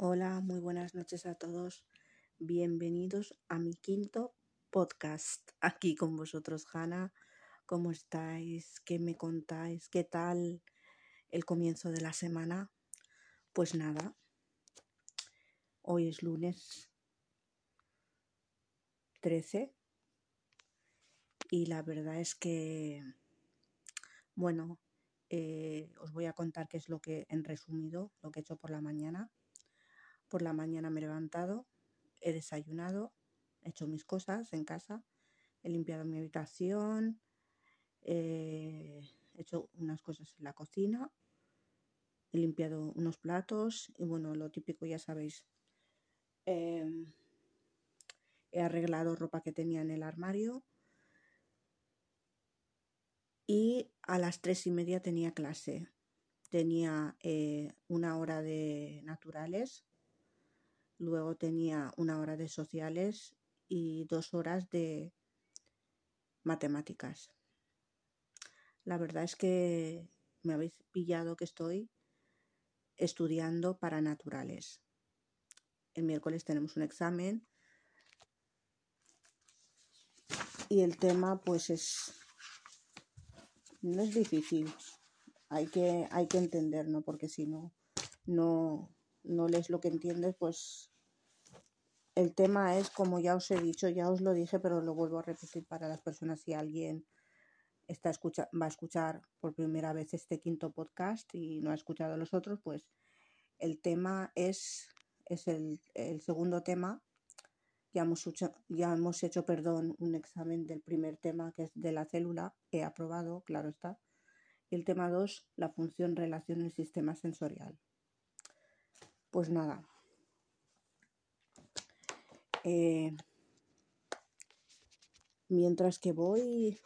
Hola, muy buenas noches a todos. Bienvenidos a mi quinto podcast. Aquí con vosotros, Hanna. ¿Cómo estáis? ¿Qué me contáis? ¿Qué tal el comienzo de la semana? Pues nada. Hoy es lunes 13 y la verdad es que, bueno, eh, os voy a contar qué es lo que, en resumido, lo que he hecho por la mañana. Por la mañana me he levantado, he desayunado, he hecho mis cosas en casa, he limpiado mi habitación, eh, he hecho unas cosas en la cocina, he limpiado unos platos y bueno, lo típico ya sabéis. Em, he arreglado ropa que tenía en el armario y a las tres y media tenía clase. Tenía eh, una hora de naturales Luego tenía una hora de sociales y dos horas de matemáticas. La verdad es que me habéis pillado que estoy estudiando para naturales. El miércoles tenemos un examen y el tema pues es no es difícil. Hay que hay que entenderlo porque si no no no lees lo que entiendes, pues el tema es, como ya os he dicho, ya os lo dije, pero lo vuelvo a repetir para las personas si alguien está escucha, va a escuchar por primera vez este quinto podcast y no ha escuchado los otros, pues el tema es, es el, el segundo tema. Ya hemos, hecho, ya hemos hecho, perdón, un examen del primer tema, que es de la célula, he aprobado, claro está. Y el tema 2, la función relación en el sistema sensorial. Pues nada. Eh, mientras que voy.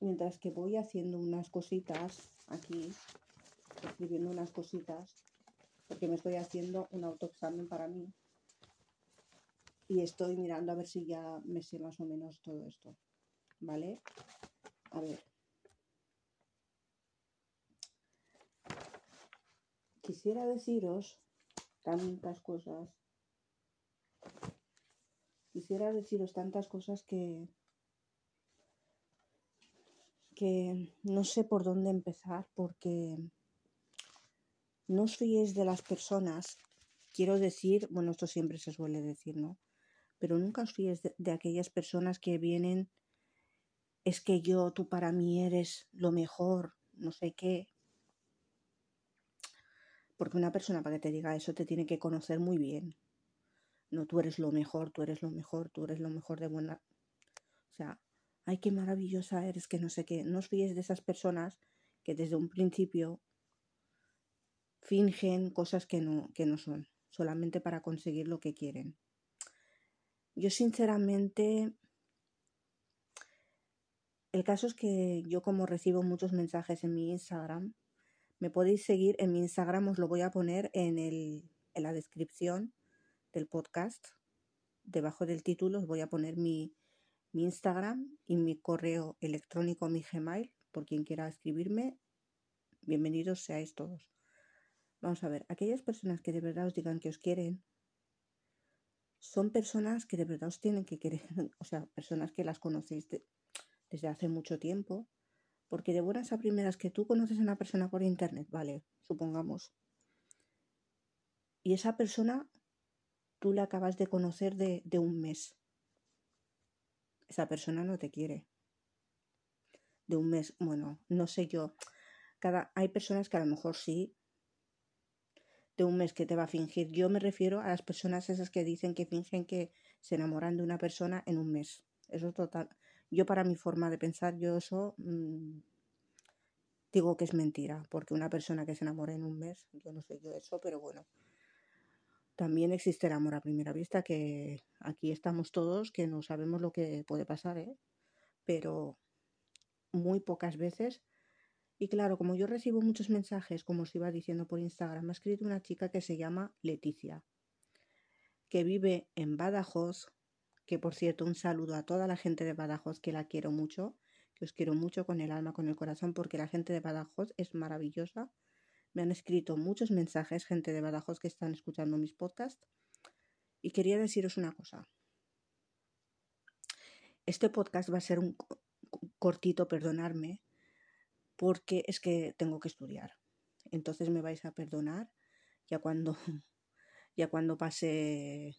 Mientras que voy haciendo unas cositas aquí, escribiendo unas cositas, porque me estoy haciendo un autoexamen para mí. Y estoy mirando a ver si ya me sé más o menos todo esto. ¿Vale? A ver. Quisiera deciros tantas cosas. Quisiera deciros tantas cosas que que no sé por dónde empezar porque no os fiéis de las personas. Quiero decir, bueno, esto siempre se suele decir, ¿no? Pero nunca os fíes de, de aquellas personas que vienen, es que yo, tú para mí eres lo mejor, no sé qué, porque una persona para que te diga eso te tiene que conocer muy bien. No, tú eres lo mejor, tú eres lo mejor, tú eres lo mejor de buena. O sea, ay, qué maravillosa eres, que no sé qué. No os fíes de esas personas que desde un principio fingen cosas que no, que no son, solamente para conseguir lo que quieren. Yo sinceramente, el caso es que yo como recibo muchos mensajes en mi Instagram, me podéis seguir en mi Instagram, os lo voy a poner en, el, en la descripción del podcast. Debajo del título os voy a poner mi, mi Instagram y mi correo electrónico, mi Gmail, por quien quiera escribirme. Bienvenidos seáis todos. Vamos a ver, aquellas personas que de verdad os digan que os quieren, son personas que de verdad os tienen que querer, o sea, personas que las conocéis desde hace mucho tiempo, porque de buenas a primeras que tú conoces a una persona por internet, vale, supongamos. Y esa persona tú la acabas de conocer de, de un mes. Esa persona no te quiere. De un mes, bueno, no sé yo. Cada, hay personas que a lo mejor sí, de un mes que te va a fingir. Yo me refiero a las personas esas que dicen que fingen que se enamoran de una persona en un mes. Eso es total. Yo para mi forma de pensar, yo eso mmm, digo que es mentira, porque una persona que se enamora en un mes, yo no sé yo eso, pero bueno. También existe el amor a primera vista, que aquí estamos todos, que no sabemos lo que puede pasar, ¿eh? Pero muy pocas veces. Y claro, como yo recibo muchos mensajes, como os iba diciendo por Instagram, me ha escrito una chica que se llama Leticia, que vive en Badajoz, que por cierto un saludo a toda la gente de Badajoz que la quiero mucho, que os quiero mucho con el alma, con el corazón, porque la gente de Badajoz es maravillosa. Me han escrito muchos mensajes, gente de Badajoz que están escuchando mis podcasts. Y quería deciros una cosa. Este podcast va a ser un cortito, perdonarme, porque es que tengo que estudiar. Entonces me vais a perdonar ya cuando, ya cuando pase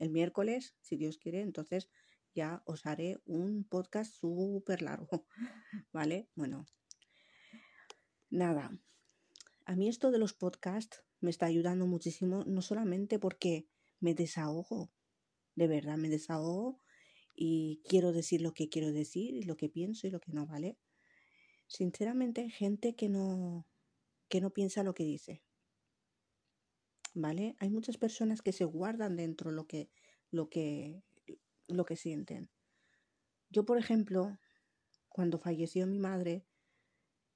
el miércoles, si Dios quiere, entonces ya os haré un podcast súper largo, ¿vale? Bueno, nada, a mí esto de los podcasts me está ayudando muchísimo, no solamente porque me desahogo, de verdad me desahogo y quiero decir lo que quiero decir y lo que pienso y lo que no, ¿vale? Sinceramente, gente que no, que no piensa lo que dice. ¿Vale? Hay muchas personas que se guardan dentro lo que, lo que, lo que sienten. Yo, por ejemplo, cuando falleció mi madre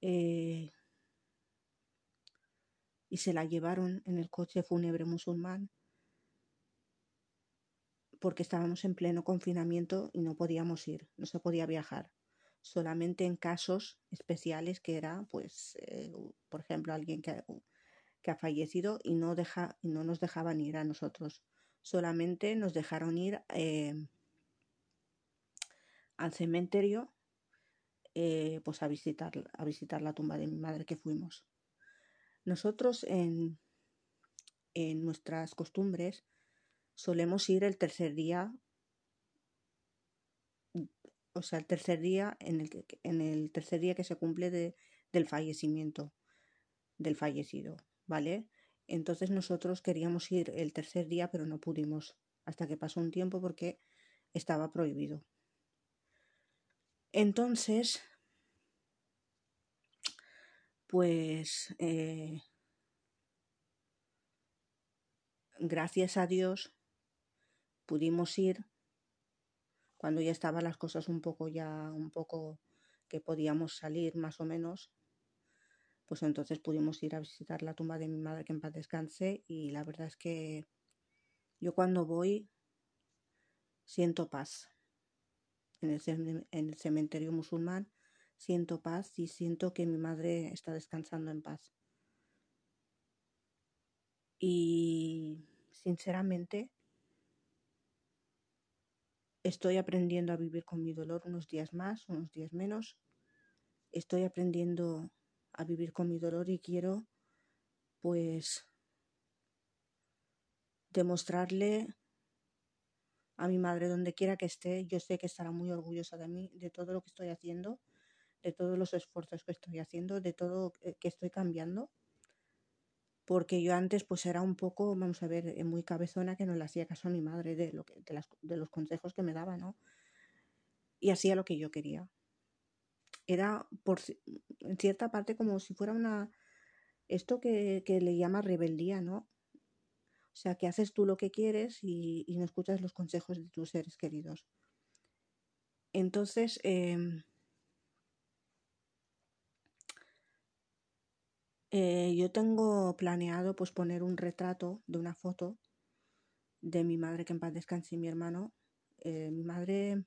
eh, y se la llevaron en el coche fúnebre musulmán, porque estábamos en pleno confinamiento y no podíamos ir, no se podía viajar. Solamente en casos especiales que era, pues, eh, por ejemplo, alguien que, que, ha fallecido y no, deja, y no nos dejaban ir a nosotros. Solamente nos dejaron ir eh, al cementerio eh, pues a visitar, a visitar la tumba de mi madre que fuimos. Nosotros en, en nuestras costumbres solemos ir el tercer día, o sea, el tercer día en el, que, en el tercer día que se cumple de, del fallecimiento del fallecido, ¿vale? Entonces nosotros queríamos ir el tercer día, pero no pudimos hasta que pasó un tiempo porque estaba prohibido. Entonces, pues eh, gracias a Dios pudimos ir cuando ya estaban las cosas un poco ya un poco que podíamos salir más o menos pues entonces pudimos ir a visitar la tumba de mi madre que en paz descanse y la verdad es que yo cuando voy siento paz en el, cementerio musulmán, siento paz y siento que mi madre está descansando en paz. Y sinceramente estoy aprendiendo a vivir con mi dolor unos días más, unos días menos. Estoy aprendiendo a vivir con mi dolor y quiero pues demostrarle a mi madre donde quiera que esté. Yo sé que estará muy orgullosa de mí, de todo lo que estoy haciendo, de todos los esfuerzos que estoy haciendo, de todo eh, que estoy cambiando. Porque yo antes pues era un poco, vamos a ver, eh, muy cabezona que no le hacía caso a mi madre de, lo que, de, las, de los consejos que me daba, ¿no? Y hacía lo que yo quería. Era por en cierta parte como si fuera una esto que, que le llama rebeldía, ¿no? O sea, que haces tú lo que quieres y, no escuchas los consejos de tus seres queridos. Entonces, em, eh, yo tengo planeado pues poner un retrato de una foto de mi madre que en paz y mi hermano. Eh, mi madre,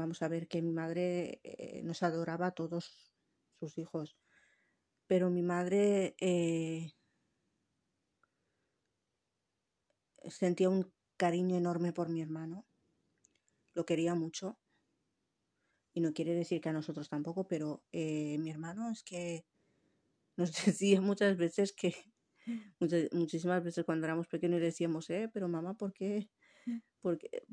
vamos a ver que mi madre eh, nos adoraba a todos sus hijos, pero mi madre sentía un cariño enorme por mi hermano. Lo quería mucho. Y no quiere decir que a nosotros tampoco, pero eh, mi hermano es que nos decía muchas veces que, muchísimas veces cuando éramos pequeños decíamos, eh, pero mamá, ¿por qué? Porque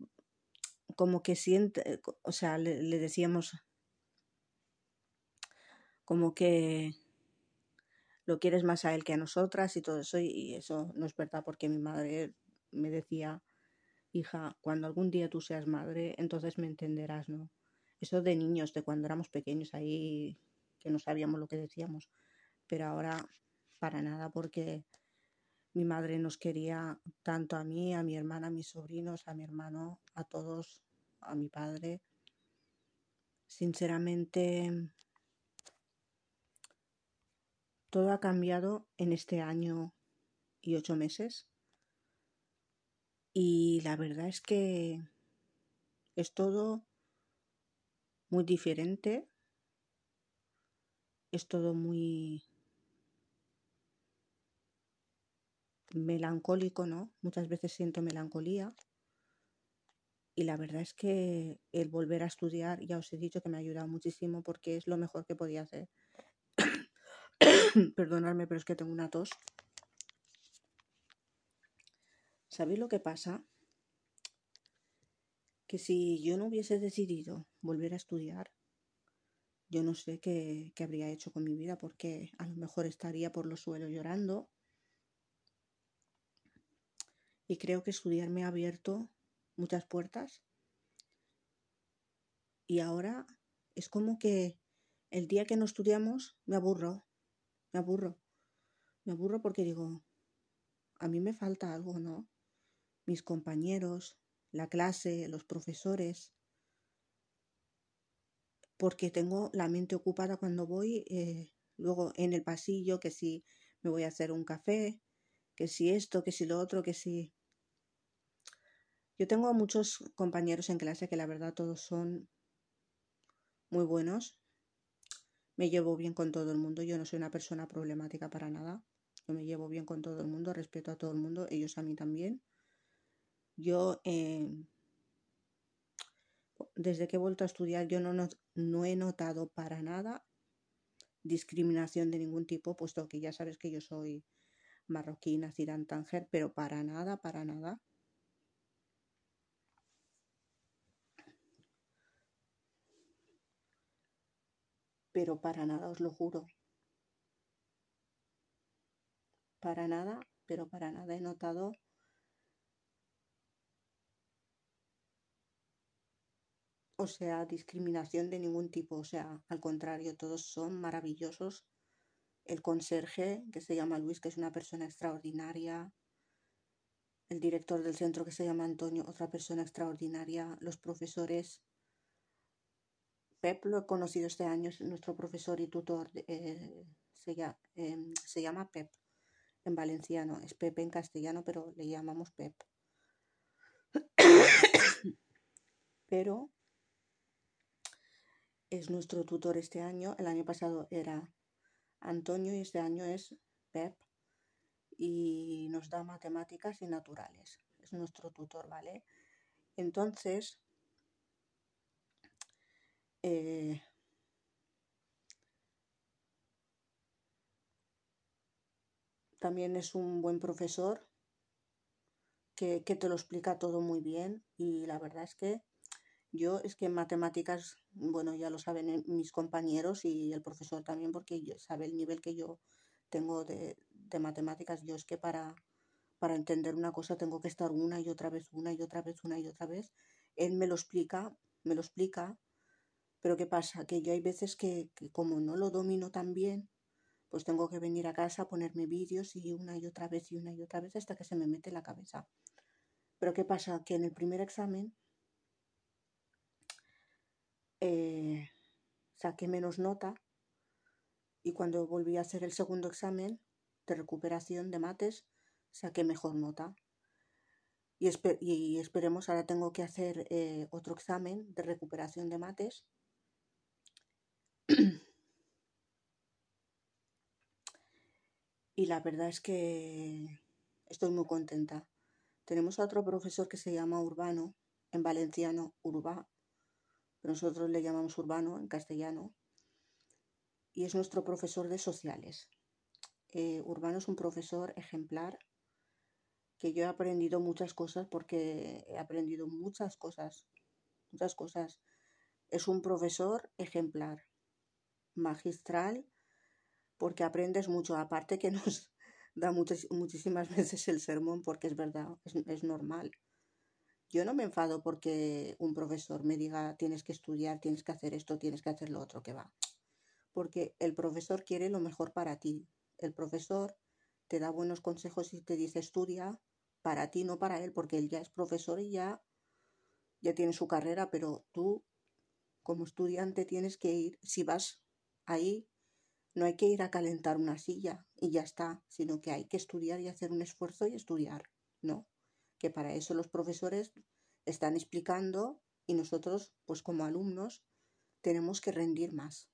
como que siente, o sea, le, le decíamos como que lo quieres más a él que a nosotras y todo eso, y eso no es verdad porque mi madre me decía, hija, cuando algún día tú seas madre, entonces me entenderás, ¿no? Eso de niños, de cuando éramos pequeños ahí, que no sabíamos lo que decíamos, pero ahora para nada, porque mi madre nos quería tanto a mí, a mi hermana, a mis sobrinos, a mi hermano, a todos, a mi padre. Sinceramente, todo ha cambiado en este año y ocho meses. Y la verdad es que es todo muy diferente. es todo muy melancólico, ¿no? Muchas veces siento melancolía. Y la verdad es que el volver a estudiar, ya os he dicho que me ha ayudado muchísimo porque es lo mejor que podía hacer. Perdonadme, pero es que tengo una tos. ¿Sabéis lo que pasa? Que si yo no hubiese decidido volver a estudiar, yo no sé qué, qué habría hecho con mi vida porque a lo mejor estaría por los suelos llorando. Y creo que estudiar me ha abierto muchas puertas. Y ahora es como que el día que no estudiamos me aburro, me aburro, me aburro porque digo, a mí me falta algo, ¿no? Mis compañeros, la clase, los profesores, porque tengo la mente ocupada cuando voy, eh, luego en el pasillo, que si me voy a hacer un café, que si esto, que si lo otro, que si... Yo tengo muchos compañeros en clase que la verdad todos son muy buenos. Me llevo bien con todo el mundo. Yo no soy una persona problemática para nada. Yo me llevo bien con todo el mundo, respeto a todo el mundo, ellos a mí también. Yo, eh, desde que he vuelto a estudiar, yo no, no, no he notado para nada discriminación de ningún tipo, puesto que ya sabes que yo soy marroquí, nacida en Tánger, pero para nada, para nada. Pero para nada, os lo juro. Para nada, pero para nada he notado o sea, discriminación de ningún tipo, o sea, al contrario, todos son maravillosos. El conserje, que se llama Luis, que es una persona extraordinaria. El director del centro, que se llama Antonio, otra persona extraordinaria. Los profesores. Pep lo he conocido este año, es nuestro profesor y tutor. Eh, se, llama, eh, se llama Pep en valenciano. Es Pepe en castellano, pero le llamamos Pep. pero es nuestro tutor este año. El año pasado era Antonio y este año es Pep y nos da matemáticas y naturales. Es nuestro tutor, ¿vale? Entonces, eh, también es un buen profesor que, que te lo explica todo muy bien y la verdad es que yo es que en matemáticas, bueno, ya lo saben eh, mis compañeros y el profesor también, porque sabe el nivel que yo tengo de, de matemáticas. Yo es que para, para entender una cosa tengo que estar una y otra vez, una y otra vez, una y otra vez. Él me lo explica, me lo explica, pero ¿qué pasa? Que yo hay veces que, como no lo domino tan bien, pues tengo que venir a casa a ponerme vídeos y una y otra vez y una y otra vez hasta que se me mete la cabeza. Pero ¿qué pasa? Que en el primer examen eh, saqué menos nota y cuando volví a hacer el segundo examen de recuperación de mates saqué mejor nota. Y, y esperemos, ahora tengo que hacer eh, otro examen de recuperación de mates. Y la verdad es que estoy muy contenta. Tenemos a otro profesor que se llama Urbano, en valenciano Urba, nosotros le llamamos Urbano en castellano, y es nuestro profesor de sociales. Eh, Urbano es un profesor ejemplar que yo he aprendido muchas cosas porque he aprendido muchas cosas, muchas cosas. Es un profesor ejemplar, magistral, porque aprendes mucho, aparte que nos da muchas, muchísimas veces el sermón porque es verdad, es, normal. Yo no me enfado porque un profesor me diga tienes que estudiar, tienes que hacer esto, tienes que hacer lo otro que va. Porque el profesor quiere lo mejor para ti. El profesor te da buenos consejos y te dice estudia para ti, no para él, porque él ya es profesor y ya, ya tiene su carrera, pero tú como estudiante tienes que ir, si vas ahí, no hay que ir a calentar una silla y ya está, sino que hay que estudiar y hacer un esfuerzo y estudiar, ¿no? que para eso los profesores están explicando y nosotros, pues como alumnos, tenemos que rendir más.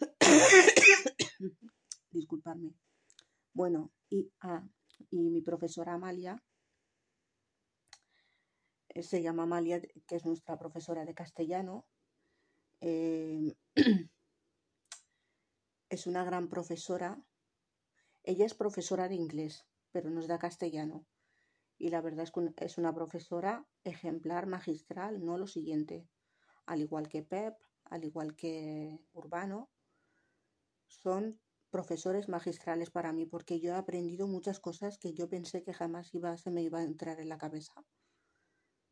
Disculpadme. Bueno, y, ah, y mi profesora Amalia, eh, se llama Amalia, que es nuestra profesora de castellano. eh, es una gran profesora. Ella es profesora de inglés, pero nos da castellano. Y la verdad es que es una profesora ejemplar, magistral, no lo siguiente. Al igual que Pep, al igual que Urbano, son profesores magistrales para mí porque yo he aprendido muchas cosas que yo pensé que jamás iba, se me iba a entrar en la cabeza.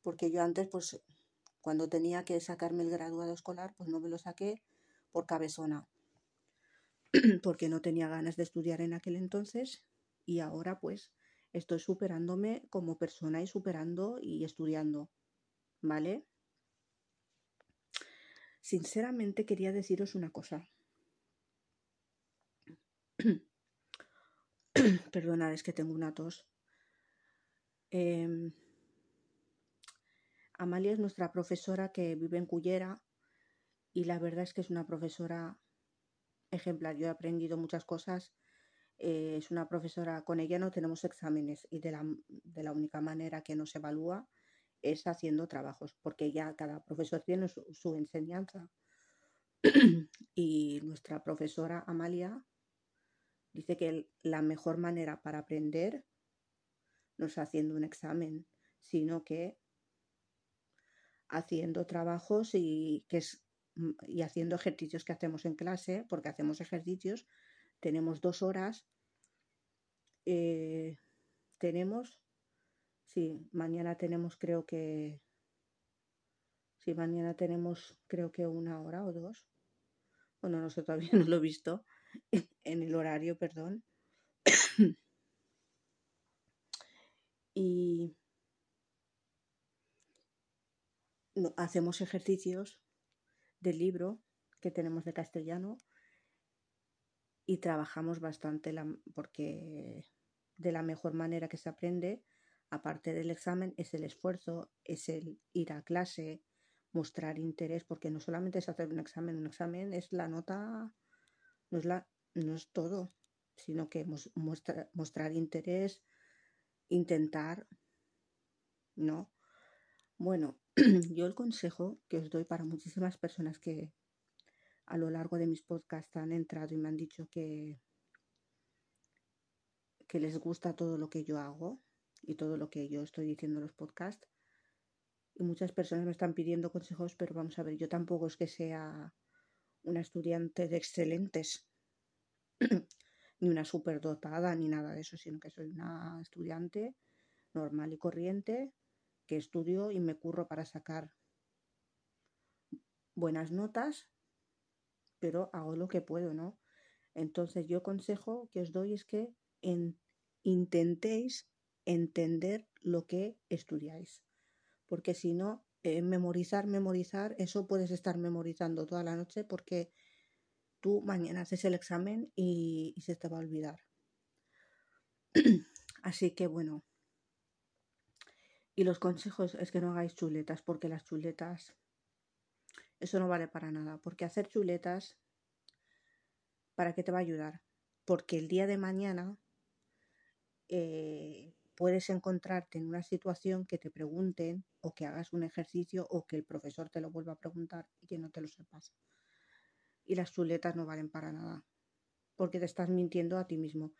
Porque yo antes, pues, cuando tenía que sacarme el graduado escolar, pues no me lo saqué por cabezona, porque no tenía ganas de estudiar en aquel entonces y ahora pues estoy superándome como persona y superando y estudiando, ¿vale? Sinceramente quería deciros una cosa. Perdonad, es que tengo una tos. Em, Amalia es nuestra profesora que vive en Cullera y la verdad es que es una profesora ejemplar. Yo he aprendido muchas cosas. eh, es una profesora, con ella no tenemos exámenes y de la, de la única manera que nos evalúa es haciendo trabajos, porque ya cada profesor tiene su, su enseñanza. y nuestra profesora Amalia dice que la mejor manera para aprender no es haciendo un examen, sino que haciendo trabajos y, que es, y haciendo ejercicios que hacemos en clase, porque hacemos ejercicios, tenemos dos horas, eh, tenemos, sí, mañana tenemos creo que, sí, mañana tenemos creo que una hora o dos, bueno, no sé, todavía no lo he visto en el horario, perdón, y hacemos ejercicios del libro que tenemos de castellano y trabajamos bastante la- porque de la mejor manera que se aprende, aparte del examen, es el esfuerzo, es el ir a clase, mostrar interés, porque no solamente es hacer un examen, un examen es la nota, no es, la, no es todo, sino que mostrar interés, intentar, ¿no? Bueno, yo el consejo que os doy para muchísimas personas que a lo largo de mis podcasts han entrado y me han dicho que, que les gusta todo lo que yo hago y todo lo que yo estoy diciendo en los podcasts. Y muchas personas me están pidiendo consejos, pero vamos a ver, yo tampoco es que sea una estudiante de excelentes, ni una superdotada, ni nada de eso, sino que soy una estudiante normal y corriente que estudio y me curro para sacar buenas notas, pero hago lo que puedo, ¿no? Entonces yo consejo que os doy es que en- intentéis entender lo que estudiáis, porque si no, eh, memorizar, memorizar, eso puedes estar memorizando toda la noche porque tú mañana haces el examen y, y se te va a olvidar. Así que bueno, y los consejos es que no hagáis chuletas, porque las chuletas, eso no vale para nada, porque hacer chuletas, ¿para qué te va a ayudar? Porque el día de mañana eh, puedes encontrarte en una situación que te pregunten o que hagas un ejercicio o que el profesor te lo vuelva a preguntar y que no te lo sepas. Y las chuletas no valen para nada, porque te estás mintiendo a ti mismo.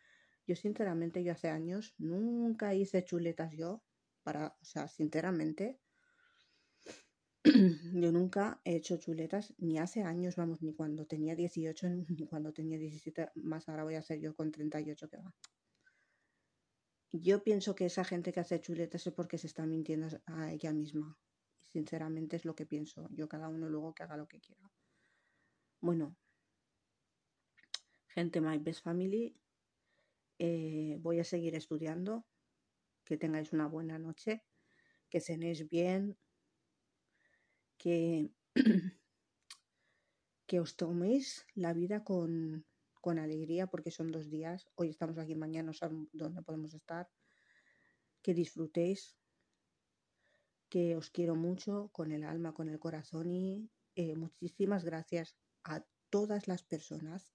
Yo sinceramente, yo hace años nunca hice chuletas yo, para, o sea, sinceramente, yo nunca he hecho chuletas, ni hace años, vamos, ni cuando tenía 18, ni cuando tenía 17, más ahora voy a hacer yo con 38 que va. Yo pienso que esa gente que hace chuletas es porque se está mintiendo a ella misma. Sinceramente es lo que pienso. Yo cada uno luego que haga lo que quiera. Bueno, gente, my best family, eh, voy a seguir estudiando. Que tengáis una buena noche, que cenéis bien, que, que os toméis la vida con, con alegría porque son dos días. Hoy estamos aquí, mañana no sabemos dónde podemos estar. Que disfrutéis, que os quiero mucho con el alma, con el corazón y eh, muchísimas gracias a todas las personas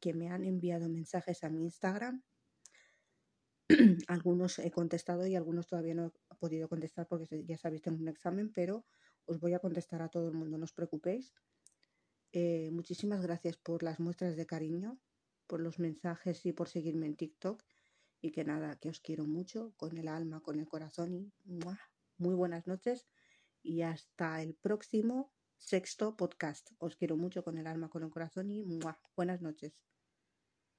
que me han enviado mensajes a mi Instagram. algunos he contestado y algunos todavía no he podido contestar porque ya sabéis, tengo un examen, pero os voy a contestar a todo el mundo, no os preocupéis. Eh, muchísimas gracias por las muestras de cariño, por los mensajes y por seguirme en TikTok. Y que nada, que os quiero mucho, con el alma, con el corazón y muy buenas noches y hasta el próximo sexto podcast. Os quiero mucho con el alma, con el corazón y buenas noches.